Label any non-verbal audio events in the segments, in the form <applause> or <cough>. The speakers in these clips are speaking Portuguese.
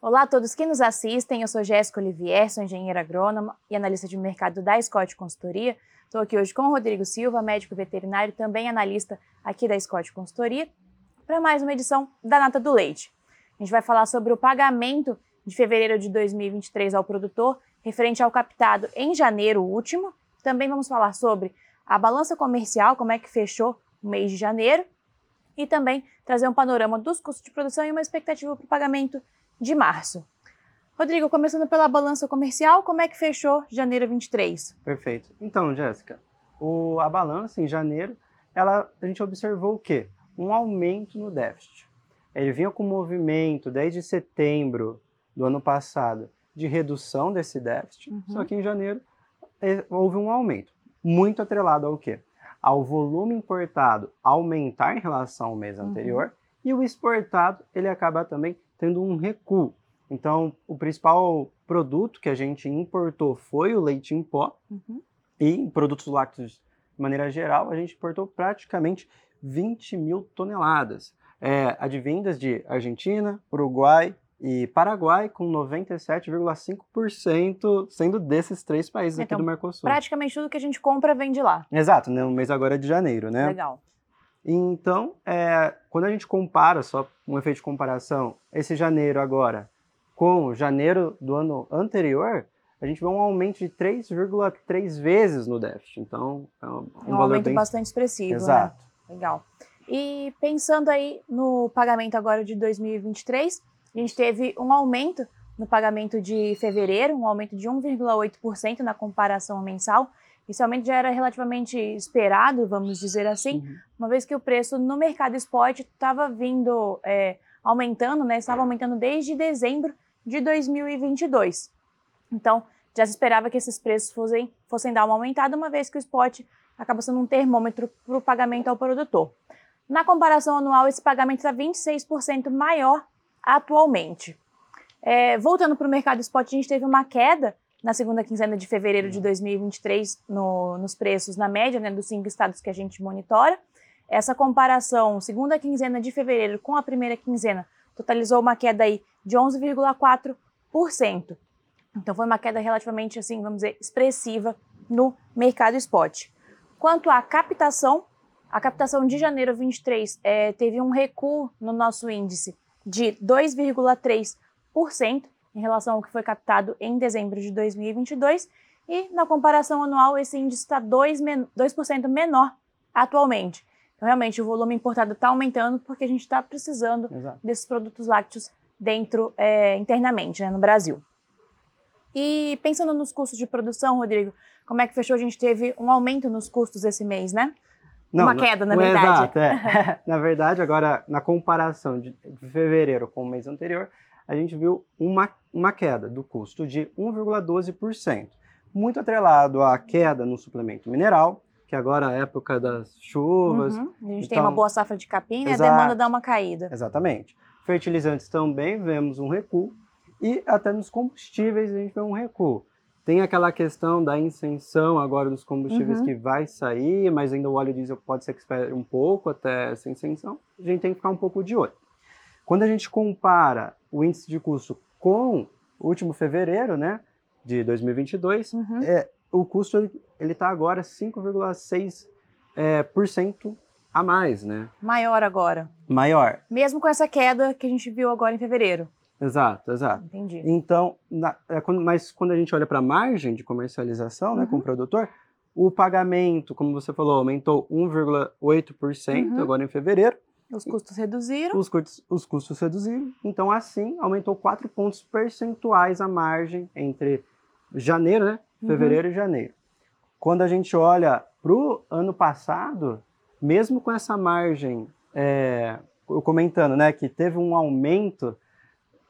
Olá a todos que nos assistem, eu sou Jéssica Olivier, sou engenheira agrônoma e analista de mercado da Scott Consultoria. Estou aqui hoje com o Rodrigo Silva, médico veterinário, também analista aqui da Scott Consultoria, para mais uma edição da Nata do Leite. A gente vai falar sobre o pagamento de fevereiro de 2023 ao produtor, referente ao captado em janeiro último. Também vamos falar sobre a balança comercial, como é que fechou mês de janeiro, e também trazer um panorama dos custos de produção e uma expectativa para o pagamento de março. Rodrigo, começando pela balança comercial, como é que fechou janeiro 23? Perfeito. Então, Jéssica, a balança em janeiro, ela, a gente observou o quê? Um aumento no déficit. Ele vinha com um movimento desde setembro do ano passado de redução desse déficit, uhum. só que em janeiro é, houve um aumento, muito atrelado ao quê? Ao volume importado aumentar em relação ao mês uhum. anterior e o exportado ele acaba também tendo um recuo. Então, o principal produto que a gente importou foi o leite em pó uhum. e produtos lácteos de maneira geral, a gente importou praticamente 20 mil toneladas, é, advindas de Argentina, Uruguai e Paraguai, com 97,5% sendo desses três países então, aqui do Mercosul. Praticamente tudo que a gente compra vem de lá. Exato, no mês agora é de janeiro, né? Legal. Então, é, quando a gente compara, só um efeito de comparação, esse janeiro agora com janeiro do ano anterior, a gente vê um aumento de 3,3 vezes no déficit. Então, é um, um, um aumento bem... bastante expressivo. Né? Exato. Né? Legal. E pensando aí no pagamento agora de 2023, a gente teve um aumento no pagamento de fevereiro, um aumento de 1,8% na comparação mensal. Esse aumento já era relativamente esperado, vamos dizer assim, uhum. uma vez que o preço no mercado esporte estava vindo é, aumentando, né? Estava aumentando desde dezembro de 2022. Então, já se esperava que esses preços fossem, fossem dar uma aumentada, uma vez que o spot acaba sendo um termômetro para o pagamento ao produtor. Na comparação anual, esse pagamento está 26% maior atualmente. É, voltando para o mercado spot, a gente teve uma queda na segunda quinzena de fevereiro de 2023 no, nos preços na média né, dos cinco estados que a gente monitora. Essa comparação, segunda quinzena de fevereiro com a primeira quinzena, totalizou uma queda aí de 11,4%. Então foi uma queda relativamente assim, vamos dizer, expressiva no mercado spot. Quanto à captação, a captação de janeiro 23 é, teve um recuo no nosso índice de 2,3% em relação ao que foi captado em dezembro de 2022, e na comparação anual esse índice está 2%, 2 menor atualmente. Então, realmente, o volume importado está aumentando porque a gente está precisando Exato. desses produtos lácteos dentro, é, internamente, né, no Brasil. E pensando nos custos de produção, Rodrigo, como é que fechou? A gente teve um aumento nos custos esse mês, né? Não, uma queda, na verdade. Exato, é. <laughs> na verdade, agora, na comparação de fevereiro com o mês anterior, a gente viu uma, uma queda do custo de 1,12%, muito atrelado à queda no suplemento mineral, que agora é a época das chuvas. Uhum. A gente então, tem uma boa safra de capim, né? a demanda dá uma caída. Exatamente. Fertilizantes também vemos um recuo, e até nos combustíveis a gente vê um recuo. Tem aquela questão da isenção agora dos combustíveis uhum. que vai sair, mas ainda o óleo diesel pode ser que espere um pouco até essa isenção. A gente tem que ficar um pouco de olho. Quando a gente compara o índice de custo com o último fevereiro, né, de 2022, uhum. é, o custo ele está agora 5,6% é, por cento a mais, né? Maior agora. Maior. Mesmo com essa queda que a gente viu agora em fevereiro. Exato, exato. Entendi. Então, na, é, quando, mas quando a gente olha para a margem de comercialização, uhum. né, com o uhum. produtor, o pagamento, como você falou, aumentou 1,8% uhum. agora em fevereiro. Os custos reduziram. Os custos, os custos reduziram. Então, assim, aumentou 4 pontos percentuais a margem entre janeiro, né? Uhum. Fevereiro uhum. e janeiro. Quando a gente olha para o ano passado, mesmo com essa margem, é, eu comentando, né, que teve um aumento,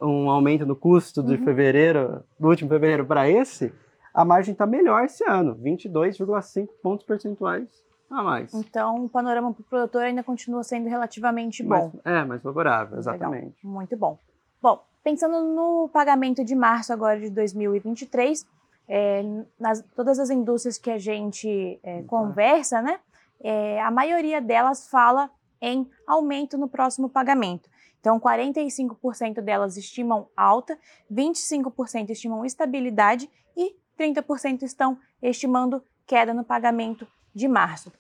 um aumento no custo de uhum. fevereiro, do último fevereiro para esse, a margem está melhor esse ano, 22,5 pontos percentuais a mais. Então, o panorama para o produtor ainda continua sendo relativamente bom. É, mais favorável, exatamente. Legal. Muito bom. Bom, pensando no pagamento de março agora de 2023, é, nas, todas as indústrias que a gente é, conversa, né, é, a maioria delas fala em aumento no próximo pagamento. Então, 45% delas estimam alta, 25% estimam estabilidade e 30% estão estimando queda no pagamento de março.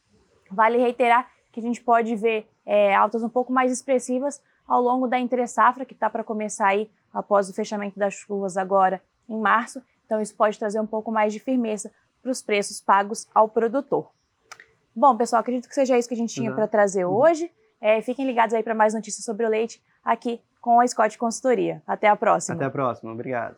Vale reiterar que a gente pode ver é, altas um pouco mais expressivas ao longo da entre-safra, que está para começar aí após o fechamento das chuvas agora em março. Então, isso pode trazer um pouco mais de firmeza para os preços pagos ao produtor. Bom, pessoal, acredito que seja isso que a gente tinha uhum. para trazer uhum. hoje. É, fiquem ligados aí para mais notícias sobre o leite aqui com a Scott Consultoria. Até a próxima. Até a próxima. Obrigado.